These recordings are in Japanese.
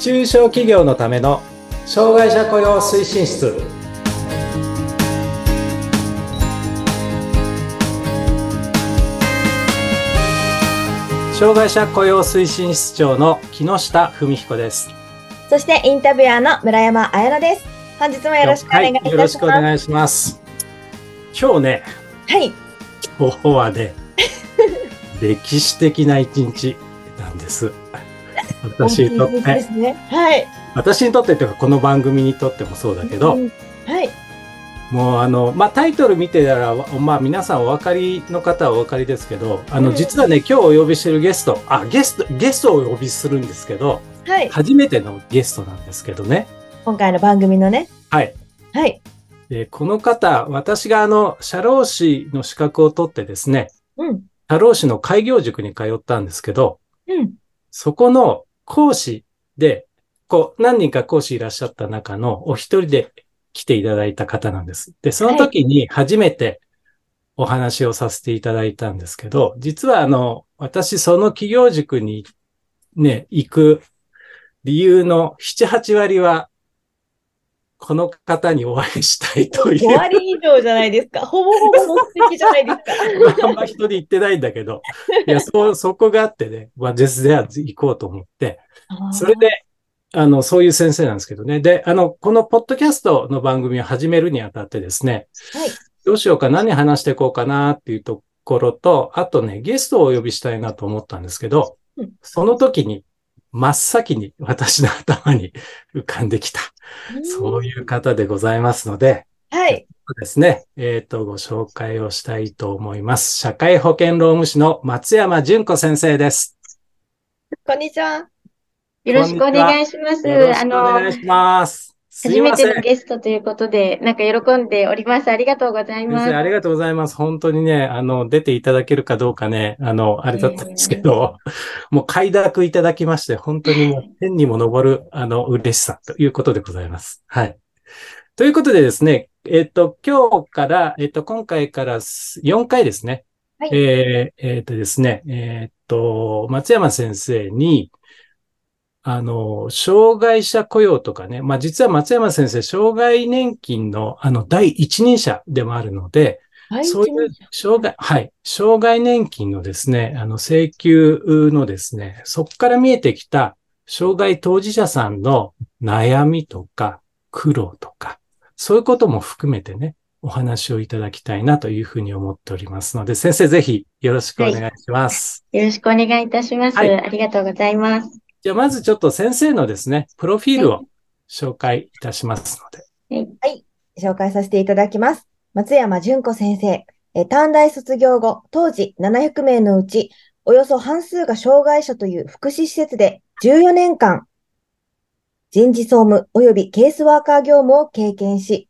中小企業のための障害者雇用推進室障害者雇用推進室長の木下文彦ですそしてインタビュアーの村山彩乃です。本日もよろしくお願いいたします。はい、よろしくお願いします今日ねはい。今日はね歴史的な一日なんです私にとっ大きいでてすね。はい。私にとってというかこの番組にとってもそうだけど、うんはい。もうあの、まあ、タイトル見てたら、まあ、皆さんお分かりの方はお分かりですけど、あの、うん実はね、今日お呼びしてるゲスト、あ、ゲスト、ゲストをお呼びするんですけど、はい。初めてのゲストなんですけどね。今回の番組のね。はい。はい。でこの方、私があの、社労士の資格を取ってですね、うん。社労士の開業塾に通ったんですけど、うん。そこの講師で、こう、何人か講師いらっしゃった中のお一人で来ていただいた方なんです。で、その時に初めてお話をさせていただいたんですけど、実はあの、私その企業塾にね、行く理由の7、8割は、この方にお会いしたいという5割以上じゃないですか。ほぼほぼ目的じゃないですか。あんま人で行ってないんだけど、いや、そ、そこがあってね、まあ、ですでは行こうと思って、それで、あの、そういう先生なんですけどね。で、あの、このポッドキャストの番組を始めるにあたってですね、はい。どうしようか、何話していこうかなっていうところと、あとね、ゲストをお呼びしたいなと思ったんですけどうん、その時に、真っ先に私の頭に浮かんできた、そういう方でございますので、はい。そうですね。えっ、と、ご紹介をしたいと思います。社会保険労務士の松山純子先生です。こんにちは。よろしくお願いします。よろしあくお願いの、します。初め。てのゲストということで、なんか喜んでおります。ありがとうございます。ありがとうございます。本当にね、あの、出ていただけるかどうかね、あの、あれだったんですけど、もう快諾いただきまして、本当にもう天にも昇る、あの、嬉しさということでございます。はい。ということでですね、えっ、と、今日から、えっ、と、今回から4回ですね。はいえーえっ、とですね、えっ、と、松山先生に、あの、障害者雇用とかね、まあ実は松山先生、障害年金のあの第一人者でもあるので、はい。そういう障害、はい、障害年金のですね、あの請求のですね、そこから見えてきた障害当事者さんの悩みとか苦労とか、そういうことも含めてね、お話をいただきたいなというふうに思っておりますので、先生ぜひよろしくお願いします。よろしくお願いいたします。はいありがとうございます。じゃあまずちょっと先生のですね、プロフィールを紹介いたしますので。紹介させていただきます。松山純子先生。えー短大卒業後、当時700名のうち、およそ半数が障害者という福祉施設で14年間、人事総務及びケースワーカー業務を経験し、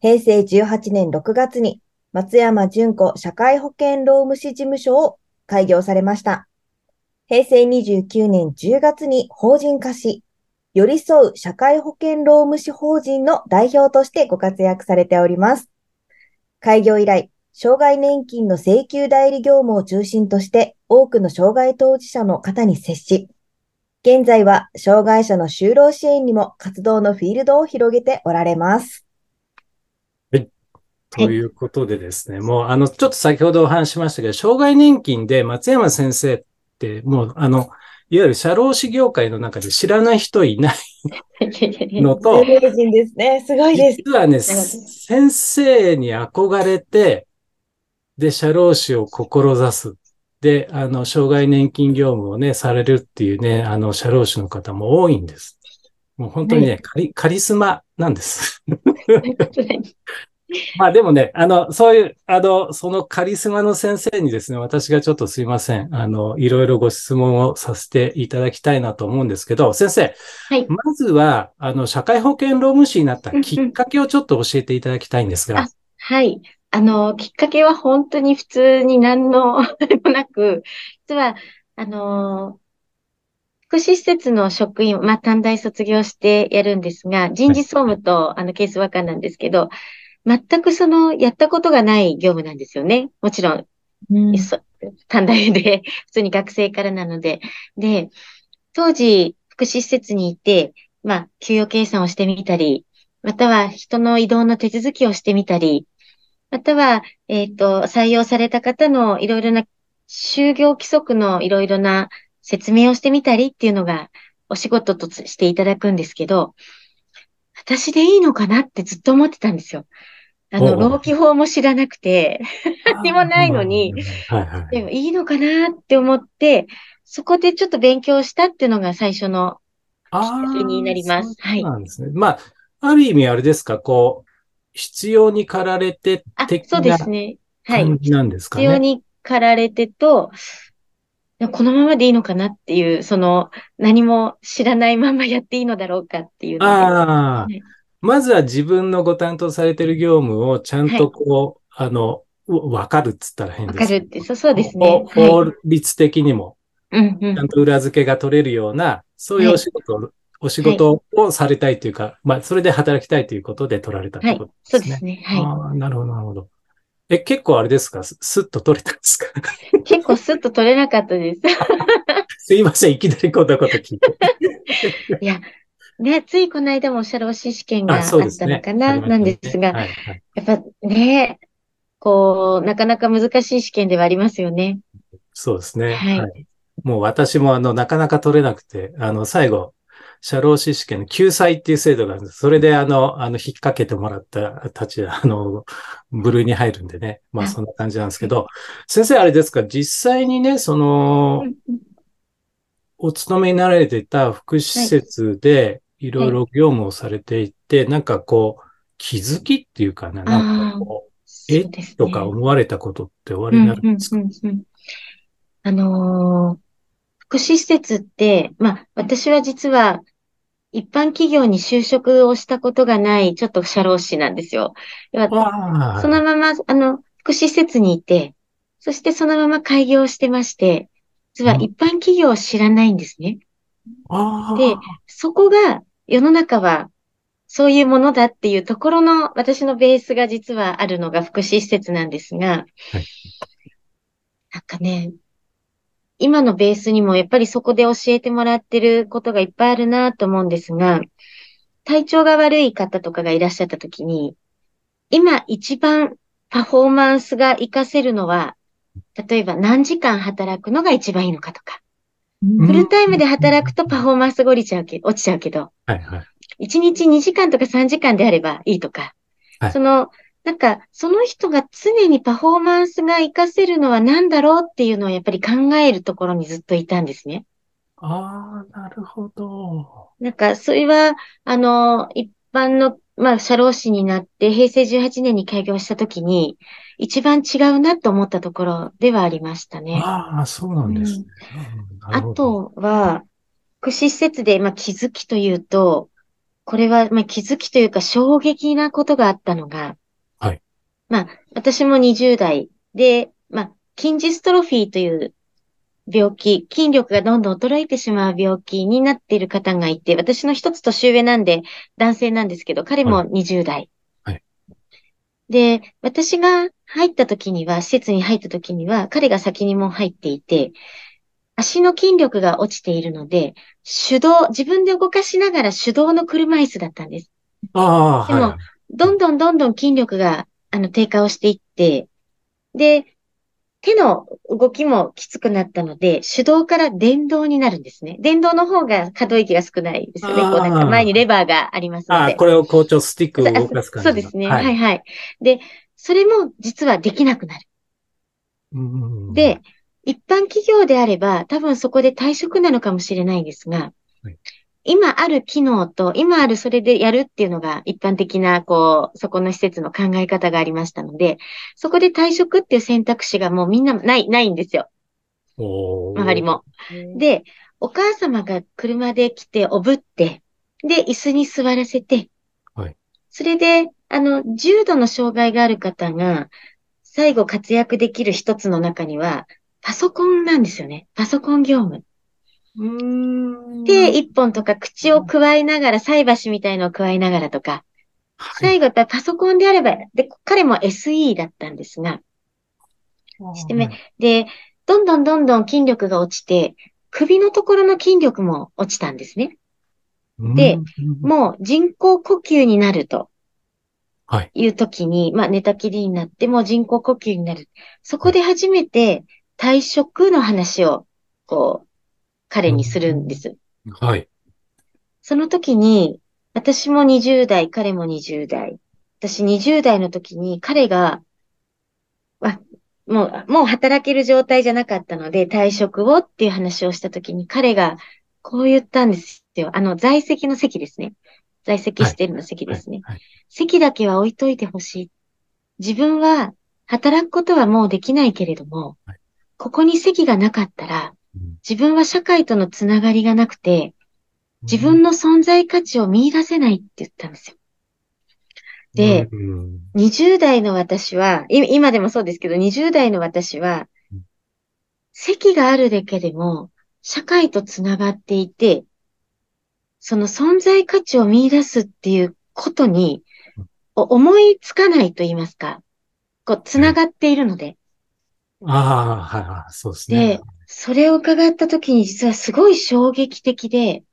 平成18年6月に松山純子社会保険労務士事務所を開業されました。平成29年10月に法人化し、寄り添う社会保険労務士法人の代表としてご活躍されております。開業以来、障害年金の請求代理業務を中心として多くの障害当事者の方に接し、現在は障害者の就労支援にも活動のフィールドを広げておられます。ということでですね、もうあの、ちょっと先ほどお話しましたけど、障害年金で松山先生、もうあの、いわゆる社労士業界の中で知らない人いないのと、有名人ですね。すごいです。実はね、先生に憧れて、で、社労士を志す。で、あの、障害年金業務をね、されるっていうね、あの、社労士の方も多いんです。もう本当にね、はカリ、カリスマなんです。まあでもね、あの、そういう、あの、そのカリスマの先生にですね、私がちょっとすいません。あの、いろいろご質問をさせていただきたいなと思うんですけど、先生、はい。まずは、あの、社会保険労務士になったきっかけをちょっと教えていただきたいんですがあ。はい。あの、きっかけは本当に普通に何の あれもなく、実は、あの、福祉施設の職員、まあ、短大卒業してやるんですが、人事総務と、あの、ケースワーカーなんですけど、全くその、やったことがない業務なんですよね。もちろん、うんそ短大で、普通に学生からなので。で、当時、福祉施設にいて、まあ、給与計算をしてみたり、または人の移動の手続きをしてみたり、または、えっ、と、採用された方のいろいろな就業規則のいろいろな説明をしてみたりっていうのがお仕事としていただくんですけど、私でいいのかなってずっと思ってたんですよ。あの、おう労基法も知らなくて、何もないのに、はいはい。でもいいのかなって思って、そこでちょっと勉強したっていうのが最初の、あきっかけになりますあーそうなんですね。まあ、ある意味あれですか、こう、必要に駆られてあ、的なすね。はい。感じなんですかね。必要に駆られてと、このままでいいのかなっていう、その、何も知らないままやっていいのだろうかっていう。ああはい、まずは自分のご担当されてる業務をちゃんとこう、あの、うわかるっつったら変わですけど。かるって、そうそうですね。法律的にも、ちゃんと裏付けが取れるような、そういうお仕事を、お仕事をされたいというか、まあ、それで働きたいということで取られたってはいこと。そうでね。ですすね。はああ、なるほど、なるほど。え、結構あれですか？すスッと取れたんですか？い。結構スッと取れなかったです。すいません、いきなりこんなこと聞いて。いや、ね、ついこの間も社労士試験がああ、った。のかな、なんですが、はい、はい。やっぱね、こう、なかなか難しい試験ではありますよね。そうですね。はいもう私もあの、なかなか取れなくて、あの、最後、社労士試験の救済っていう制度があるんです。それであの、あの、引っ掛けてもらったたち、あの、部類に入るんでね。まああそんな感じなんですけど、先生あれですか、実際にね、そのお勤めになられていた福祉施設で、いろい。ろ業務をされていて、なんかこう、気づきっていうかな、なんかこう、えね。とか思われたことっておありになるんですか、うんうんうん。うんあのー福祉施設って、まあ、私は実は、一般企業に就職をしたことがない、ちょっと社労士なんですよ。そのまま、あの、福祉施設にいて、そしてそのまま開業してまして、実はうん。一般企業を知らないんですね。で、そこが世の中はそういうものだっていうところの私のベースが実はあるのが福祉施設なんですが、はい。なんかね、今のベースにもやっぱりそこで教えてもらってることがいっぱいあるなと思うんですが、体調が悪い方とかがいらっしゃった時に、今一番パフォーマンスが活かせるのは、例えば何時間働くのが一番いいのかとか、うんフルタイムで働くとパフォーマンスが落ちちゃうけ落ちちゃうけど、はいはい。1日2時間とか3時間であればいいとか、はいその、なんか、その人が常にパフォーマンスが活かせるのは何だろうっていうのをやっぱり考えるところにずっといたんですね。ああ、なるほど。なんか、それは、あの、一般の、まあ、社労士になって、平成18年に開業したときに、一番違うなと思ったところではありましたね。ああ、そうなんですね。うんあとは、福祉施設で、まあ、気づきというと、これは、まあ、気づきというか衝撃なことがあったのが、はい。まあ、私も20代で、まあ、筋ジストロフィーという病気、筋力がどんどん衰えてしまう病気になっている方がいて、私の一つ年上なんで男性なんですけど、彼も20代。はいで、私が入った時には、施設に入った時には、彼が先にもう入っていて、足の筋力が落ちているので、手動、自分で動かしながら手動の車椅子だったんです。ああ、でもはい。どんどんどんどん筋力が、あの、低下をしていって、で、手の動きもきつくなったので、手動から電動になるんですね。電動の方が可動域が少ないですよね。こうなんか前にレバーがありますのああ、で。これを校長スティックを動かす感じの。そうですね。は。はいいはい。で、それも実はできなくなる。うんで、一般企業であれば、多分そこで退職なのかもしれないんですが、はい今ある機能と、今あるそれでやるっていうのが一般的な、こう、そこの施設の考え方がありましたので、そこで退職っていう選択肢がもうみんなない、ないんですよ。周りも。で、お母様が車で来て、おぶって、で、椅子に座らせて、はいそれで、あの、重度の障害がある方が、最後活躍できる一つの中には、パソコンなんですよね。パソコン業務。うーん。手一本とか口を加えながら、菜箸みたいのを加えながらとか、はい最後やっぱりパソコンであれば、で、彼も SE だったんですが、してめで、どんどんどんどん筋力が落ちて、首のところの筋力も落ちたんですね。でうんもう人工呼吸になるとはい。いう時に、まあ寝たきりになっても人工呼吸になる。そこで初めて退職の話を、こう、彼にするんです。はい。その時に、私も20代、彼も20代。私20代の時に彼が、わもう、もう働ける状態じゃなかったので、退職をっていう話をした時に、彼がこう言ったんですよ。あの、在籍の席ですね。在籍してるの席ですね。はい。席だけは置いといてほしい。自分は働くことはもうできないけれどもはい、ここに席がなかったら、うん自分は社会とのつながりがなくて、自分の存在価値を見出せないって言ったんですよ。で、うん20代の私は、い今でもそうですけど、20代の私はうん、席があるだけでも、社会とつながっていて、その存在価値を見出すっていうことに思いつかないと言いますか、こう、つながっているので、ああ、はいはい、そうですねで。、それを伺ったときに実はすごい衝撃的で、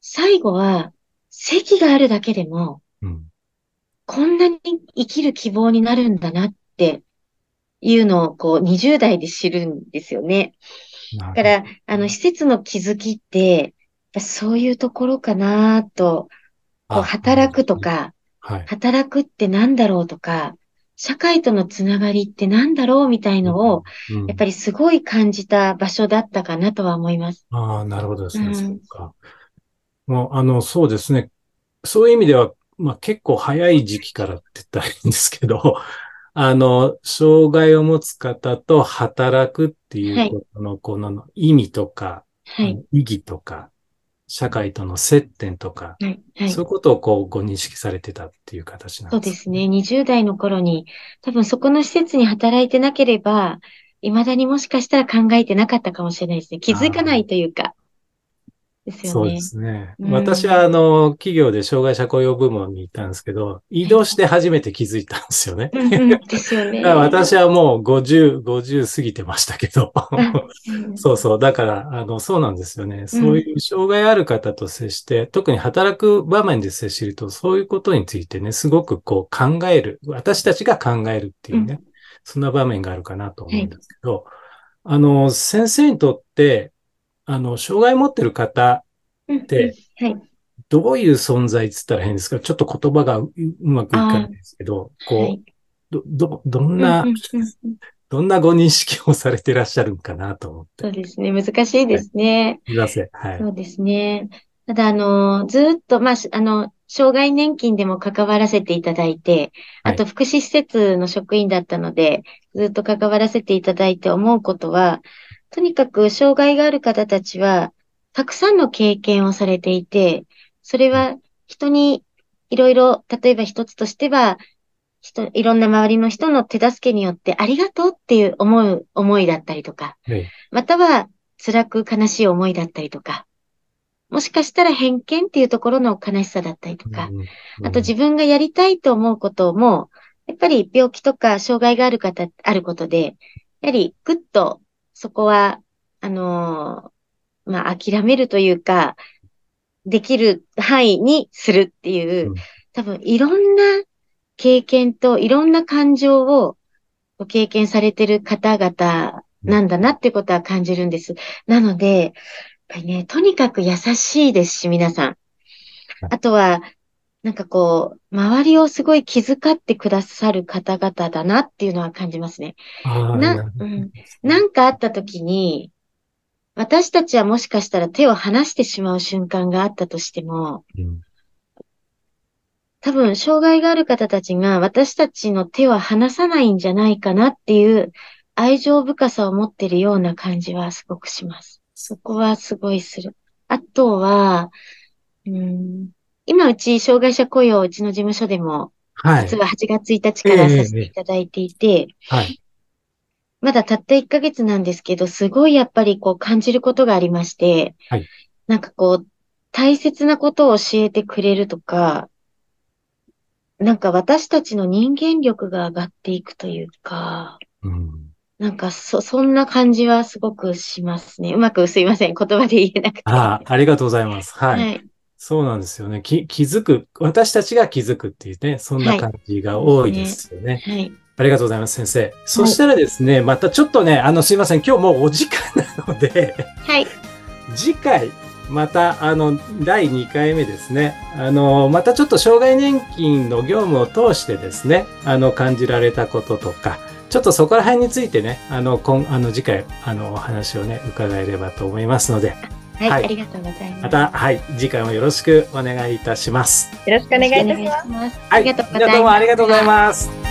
最後は、席があるだけでも、うんこんなに生きる希望になるんだなっていうのを、こう、20代で知るんですよね。だから、あの、施設の気づきって、そういうところかなと、こう、あ働くとか、はい。働くってなんだろうとか、社会とのつながりってなんだろうみたいのを、うんやっぱりすごい感じた場所だったかなとは思います。ああ、なるほどですね。うんそうか。もう、あの、そうですね。そういう意味では、まあ結構早い時期からって言ったらいいんですけど、あの、障害を持つ方と働くっていうことの、この意味とか、はい。意義とか、社会との接点とか、はい。はい。そういうことをこうご認識されてたっていう形なんでそうですすね。20代の頃に、多分そこの施設に働いてなければ、未だにもしかしたら考えてなかったかもしれないですね。気づかないというか。ですよね。そうですね。うん私は、あの、企業で障害者雇用部門にいたんですけど、移動して初めて気づいたんですよね。うんうん、ですよね。私はもう50、50過ぎてましたけど。うんそうそう。だから、あの、そうなんですよね。そういう障害ある方と接して、特に働く場面で接すると、そういうことについてね、すごくこう考える。私たちが考えるっていうね、そんな場面があるかなと思うんですけど、あの、先生にとって、あの、障害持ってる方、うんうんではい。どういう存在って言ったら変ですか？ちょっと言葉がううまくいかないんですけど、こう、はいど、ど、どんな、どんなご認識をされてらっしゃるんかなと思って。そうですね。難しいですね。すいません。はい。そうですね。ただ、あの、ずっと、まあ、しあの、障害年金でも関わらせていただいて、はいあと福祉施設の職員だったので、ずっと関わらせていただいて思うことは、とにかく障害がある方たちは、たくさんの経験をされていて、それは人にいろいろ、例えば一つとしては、人、いろんな周りの人の手助けによってありがとうっていう思う、思いだったりとか、はいまたは辛く悲しい思いだったりとか、もしかしたら偏見っていうところの悲しさだったりとか、うんあと自分がやりたいと思うことも、やっぱり病気とか障害がある方、あることで、やはりぐっとそこは、あのーまあ、諦めるというか、できる範囲にするっていう、うん多分いろんな経験といろんな感情をご経験されてる方々なんだなってことは感じるんです。なので、やっぱりね、とにかく優しいですし、皆さん。あとは、なんかこう、周りをすごい気遣ってくださる方々だなっていうのは感じますね。なうんなんかあった時に、私たちはもしかしたら手を離してしまう瞬間があったとしても、うん多分、障害がある方たちが私たちの手は離さないんじゃないかなっていう愛情深さを持ってるような感じはすごくします。そこはすごいする。あとは、うん、今うち障害者雇用うちの事務所でも、はい実。は8月1日からさせていただいていて、はい。まだたった1ヶ月なんですけど、すごいやっぱりこう感じることがありまして、はいなんかこう、大切なことを教えてくれるとか、なんか私たちの人間力が上がっていくというか、うんなんか、そ、そんな感じはすごくしますね。うまくすいません。言葉で言えなくて。ああ、ありがとうございます。はい。はい。そうなんですよね。き気づく、私たちが気づくっていうね、そんな感じが多いですよね。はい。ありがとうございます、先生。そしたらですね、またちょっとね、あの、すいません。今日もうお時間なので、はい。次回、また、あの、第2回目ですね。あの、またちょっと障害年金の業務を通してですね、あの、感じられたこととか、ちょっとそこら辺についてね、あの、今、あの、次回、あの、お話をね、伺えればと思いますので、はい。はいありがとうございます。また、はい、次回もよろしくお願いいたします。よろしくお願いいたします。ます。はい、ありがとうございます。どうもありがとうございます。